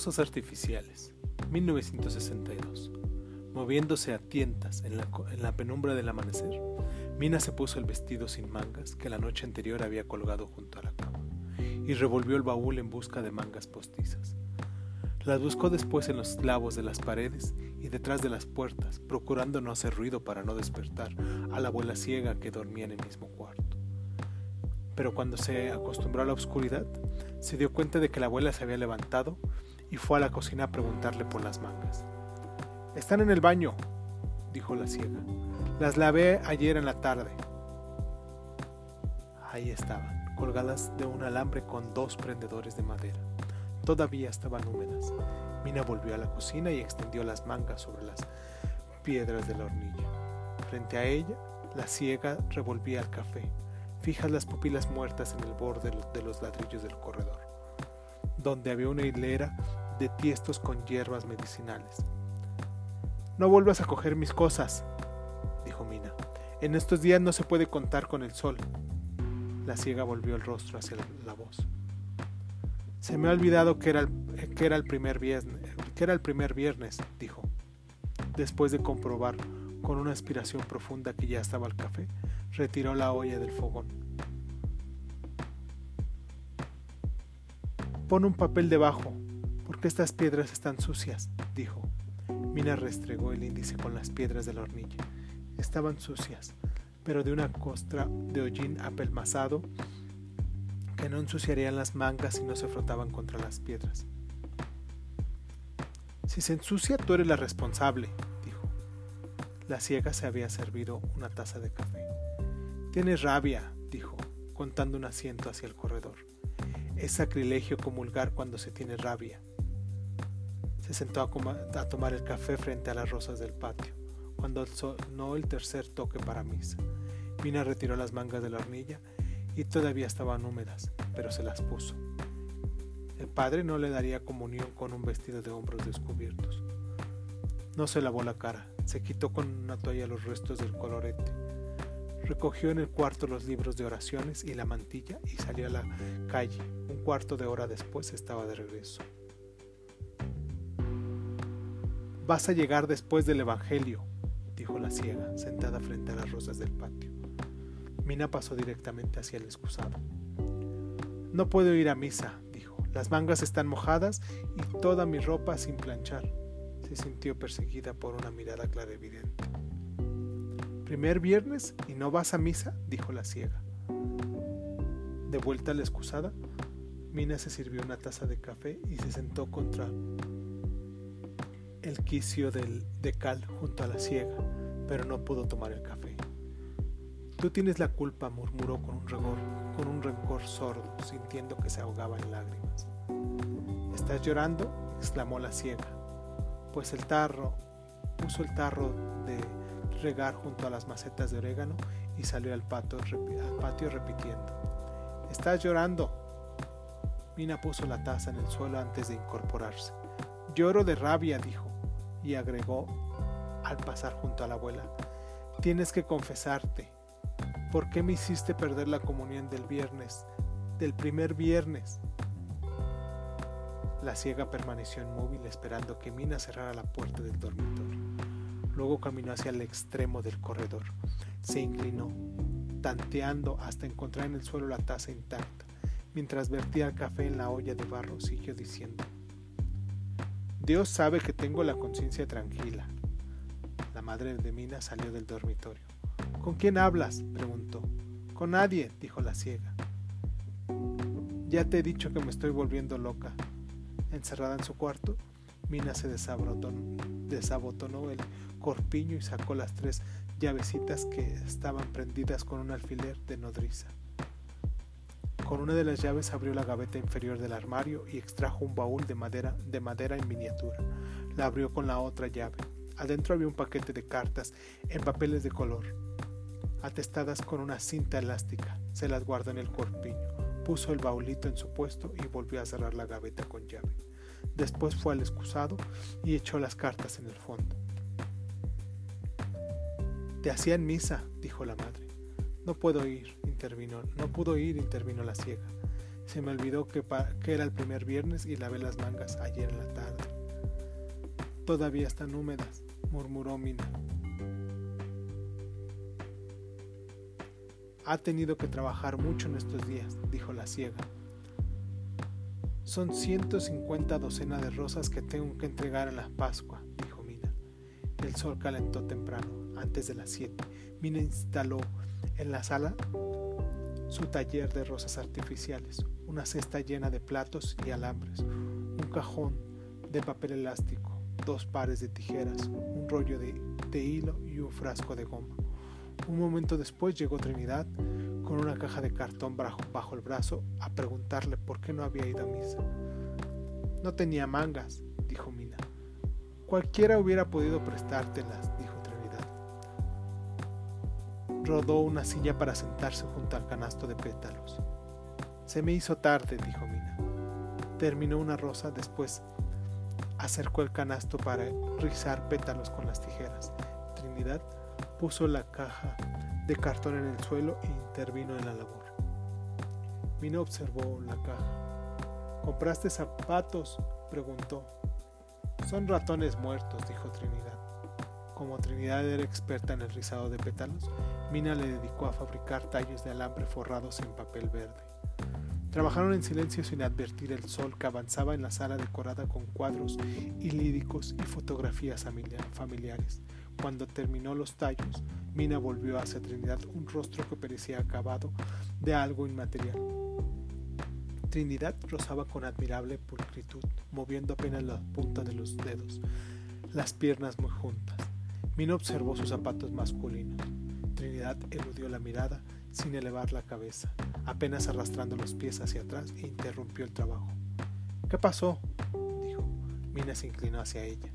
Artificiales, 1962. Moviéndose a tientas en la, en la, penumbra del amanecer, Mina se puso el vestido sin mangas que la noche anterior había colgado junto a la cama y revolvió el baúl en busca de mangas postizas. Las buscó después en los clavos de las paredes y detrás de las puertas, procurando no hacer ruido para no despertar a la abuela ciega que dormía en el mismo cuarto. Pero cuando se acostumbró a la oscuridad, se dio cuenta de que la abuela se había levantado y fue a la cocina a preguntarle por las mangas. Están en el baño, dijo la ciega. Las lavé ayer en la tarde. Ahí estaban, colgadas de un alambre con dos prendedores de madera. Todavía estaban húmedas. Mina volvió a la cocina y extendió las mangas sobre las piedras de la hornilla. Frente a ella, la ciega revolvía el café, fijas las pupilas muertas en el borde de los ladrillos del corredor, donde había una hilera de tiestos con hierbas medicinales. No vuelvas a coger mis cosas, dijo Mina. En estos días no se puede contar con el sol. La ciega volvió el rostro hacia la voz. Se me ha olvidado que era, el, que era el primer viernes, que era el primer viernes, dijo. Después de comprobar con una aspiración profunda que ya estaba el café, retiró la olla del fogón. Pon un papel debajo, estas piedras están sucias, dijo. Mina restregó el índice con las piedras de la hornilla. Estaban sucias, pero de una costra de hollín apelmazado que no ensuciarían las mangas si no se frotaban contra las piedras. Si se ensucia, tú eres la responsable, dijo. La ciega se había servido una taza de café. Tienes rabia, dijo, contando un asiento hacia el corredor. Es sacrilegio comulgar cuando se tiene rabia. Se sentó a, tomar el café frente a las rosas del patio, cuando sonó el tercer toque para misa. Mina retiró las mangas de la hornilla y todavía estaban húmedas, pero se las puso. El padre no le daría comunión con un vestido de hombros descubiertos. No se lavó la cara, se quitó con una toalla los restos del colorete. Recogió en el cuarto los libros de oraciones y la mantilla y salió a la calle. Un cuarto de hora después estaba de regreso. Vas a llegar después del Evangelio, dijo la ciega, sentada frente a las rosas del patio. Mina pasó directamente hacia el excusado. No puedo ir a misa, dijo. Las mangas están mojadas y toda mi ropa sin planchar. Se sintió perseguida por una mirada clarividente. ¿Primer viernes y no vas a misa? dijo la ciega. De vuelta a la excusada, Mina se sirvió una taza de café y se sentó contra el quicio del, de cal junto a la ciega, pero no pudo tomar el café. Tú tienes la culpa, murmuró con un rencor, con un rencor sordo, sintiendo que se ahogaba en lágrimas. ¿Estás llorando? exclamó la ciega, pues el tarro puso el tarro de regar junto a las macetas de orégano y salió al patio, al patio repitiendo. ¿Estás llorando? Mina puso la taza en el suelo antes de incorporarse. Lloro de rabia, dijo, y agregó al pasar junto a la abuela. Tienes que confesarte. ¿Por qué me hiciste perder la comunión del viernes, del primer viernes? La ciega permaneció inmóvil esperando que Mina cerrara la puerta del dormitorio. Luego caminó hacia el extremo del corredor. Se inclinó, tanteando hasta encontrar en el suelo la taza intacta. Mientras vertía el café en la olla de barro, siguió diciendo, Dios sabe que tengo la conciencia tranquila. La madre de Mina salió del dormitorio. ¿Con quién hablas? preguntó. Con nadie, dijo la ciega. Ya te he dicho que me estoy volviendo loca. Encerrada en su cuarto, Mina se desabotonó el corpiño y sacó las tres llavecitas que estaban prendidas con un alfiler de nodriza. Con una de las llaves abrió la gaveta inferior del armario y extrajo un baúl de madera, de madera en miniatura. La abrió con la otra llave. Adentro había un paquete de cartas en papeles de color atestadas con una cinta elástica. Se las guardó en el corpiño, puso el baulito en su puesto y volvió a cerrar la gaveta con llave. Después fue al excusado y echó las cartas en el fondo. Te hacían misa, dijo la madre. No puedo ir, intervino. No pudo ir, intervino la ciega. Se me olvidó que, que era el primer viernes y lavé las mangas ayer en la tarde. Todavía están húmedas, murmuró Mina. Ha tenido que trabajar mucho en estos días, dijo la ciega. Son 150 docenas de rosas que tengo que entregar a la Pascua, dijo Mina. El sol calentó temprano, antes de las 7. Mina instaló en la sala su taller de rosas artificiales, una cesta llena de platos y alambres, un cajón de papel elástico, dos pares de tijeras, un rollo de, de hilo y un frasco de goma. Un momento después llegó Trinidad con una caja de cartón bajo, el brazo a preguntarle por qué no había ido a misa. No tenía mangas, dijo Mina. Cualquiera hubiera podido prestártelas. Rodó una silla para sentarse junto al canasto de pétalos. Se me hizo tarde, dijo Mina. Terminó una rosa, después acercó el canasto para rizar pétalos con las tijeras. Trinidad puso la caja de cartón en el suelo e intervino en la labor. Mina observó la caja. ¿Compraste zapatos? preguntó. Son ratones muertos, dijo Trinidad. Como Trinidad era experta en el rizado de pétalos, Mina le dedicó a fabricar tallos de alambre forrados en papel verde. Trabajaron en silencio sin advertir el sol que avanzaba en la sala decorada con cuadros ilídicos y fotografías familiares. Cuando terminó los tallos, Mina volvió hacia Trinidad un rostro que parecía acabado de algo inmaterial. Trinidad rozaba con admirable pulcritud, moviendo apenas la punta de los dedos, las piernas muy juntas. Mina observó sus zapatos masculinos. Trinidad eludió la mirada sin elevar la cabeza, apenas arrastrando los pies hacia atrás e interrumpió el trabajo. ¿Qué pasó? dijo. Mina se inclinó hacia ella.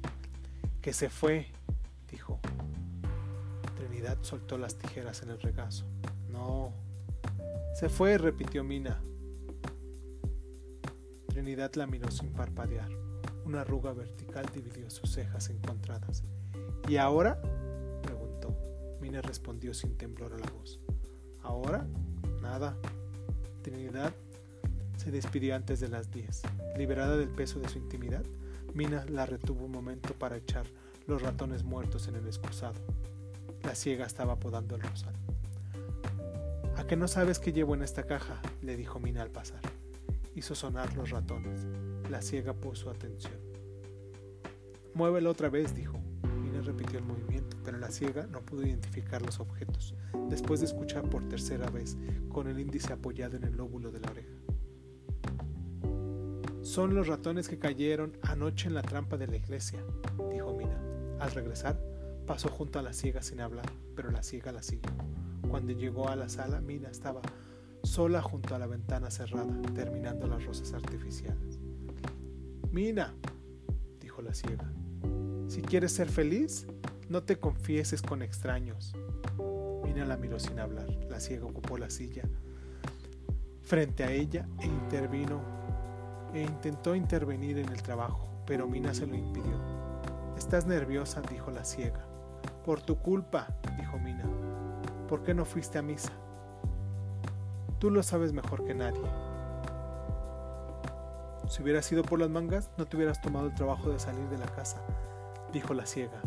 Que se fue, dijo. Trinidad soltó las tijeras en el regazo. No. Se fue, repitió Mina. Trinidad la miró sin parpadear. Una arruga vertical dividió sus cejas encontradas. ¿Y ahora? Mina respondió sin temblor a la voz. ¿Ahora? Nada. Trinidad se despidió antes de las diez. Liberada del peso de su intimidad, Mina la retuvo un momento para echar los ratones muertos en el excusado. La ciega estaba podando el rosal. ¿A qué no sabes qué llevo en esta caja? le dijo Mina al pasar. Hizo sonar los ratones. La ciega puso atención. Muévelo otra vez, dijo. Mina repitió el movimiento, pero la ciega no pudo identificar los objetos, después de escuchar por tercera vez, con el índice apoyado en el lóbulo de la oreja. Son los ratones que cayeron anoche en la trampa de la iglesia, dijo Mina. Al regresar, pasó junto a la ciega sin hablar, pero la ciega la siguió. Cuando llegó a la sala, Mina estaba sola junto a la ventana cerrada, terminando las rosas artificiales. Mina, dijo la ciega, si quieres ser feliz, no te confieses con extraños. Mina la miró sin hablar. La ciega ocupó la silla frente a ella e intervino e intentó intervenir en el trabajo, pero Mina se lo impidió. Estás nerviosa, dijo la ciega. Por tu culpa, dijo Mina. ¿Por qué no fuiste a misa? Tú lo sabes mejor que nadie. Si hubiera sido por las mangas, no te hubieras tomado el trabajo de salir de la casa, dijo la ciega.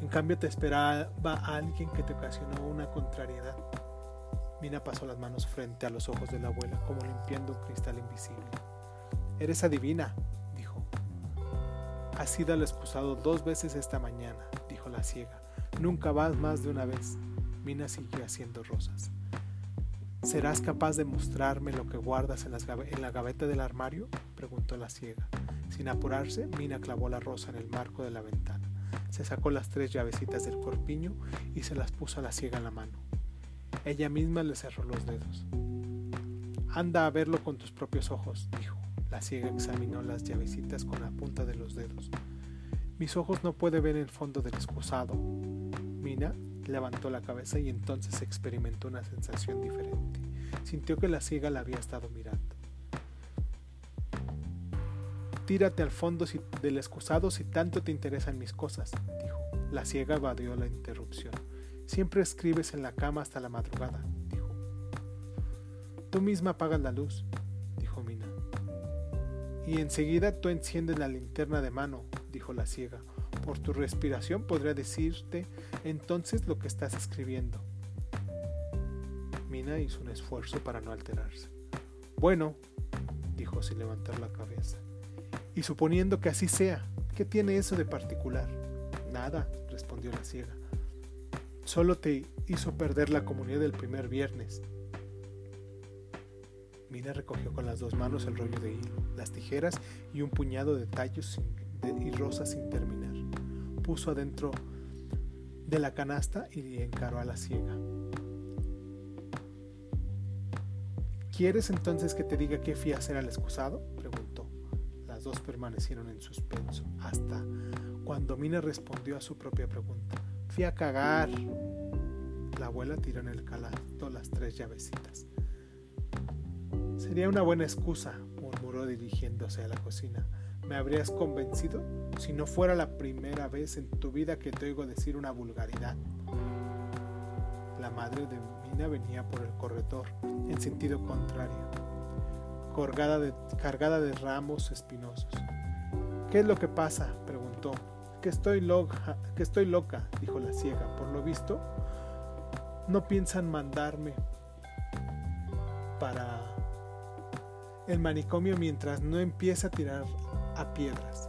En cambio te esperaba alguien que te ocasionó una contrariedad. Mina pasó las manos frente a los ojos de la abuela, como limpiando un cristal invisible. Eres adivina, dijo. Has sido al excusado dos veces esta mañana, dijo la ciega. Nunca vas más de una vez. Mina siguió haciendo rosas. ¿Serás capaz de mostrarme lo que guardas en, la gaveta del armario? preguntó la ciega. Sin apurarse, Mina clavó la rosa en el marco de la ventana. Se sacó las tres llavecitas del corpiño y se las puso a la ciega en la mano. Ella misma le cerró los dedos. Anda a verlo con tus propios ojos, dijo. La ciega examinó las llavecitas con la punta de los dedos. Mis ojos no pueden ver el fondo del excusado. Mina levantó la cabeza y entonces experimentó una sensación diferente. Sintió que la ciega la había estado mirando. Tírate al fondo del excusado si tanto te interesan mis cosas, dijo. La ciega evadió la interrupción. Siempre escribes en la cama hasta la madrugada, dijo. Tú misma apagas la luz, dijo Mina. Y enseguida tú enciendes la linterna de mano, dijo la ciega. Por tu respiración podría decirte entonces lo que estás escribiendo. Mina hizo un esfuerzo para no alterarse. Bueno, dijo sin levantar la cabeza. Y suponiendo que así sea, ¿qué tiene eso de particular? Nada, respondió la ciega. Solo te hizo perder la comunidad del primer viernes. Mina recogió con las dos manos el rollo de hilo, las tijeras y un puñado de tallos y rosas sin terminar. Puso adentro de la canasta y encaró a la ciega. ¿Quieres entonces que te diga qué fui a hacer al excusado? Dos permanecieron en suspenso hasta cuando Mina respondió a su propia pregunta. Fui a cagar. La abuela tiró en el calato las tres llavecitas. Sería una buena excusa, murmuró dirigiéndose a la cocina. ¿Me habrías convencido si no fuera la primera vez en tu vida que te oigo decir una vulgaridad? La madre de Mina venía por el corredor en sentido contrario, cargada de, ramos espinosos. ¿Qué es lo que pasa? preguntó. Que estoy loca, que estoy loca, dijo la ciega. Por lo visto, no piensan mandarme para el manicomio mientras no empiece a tirar a piedras.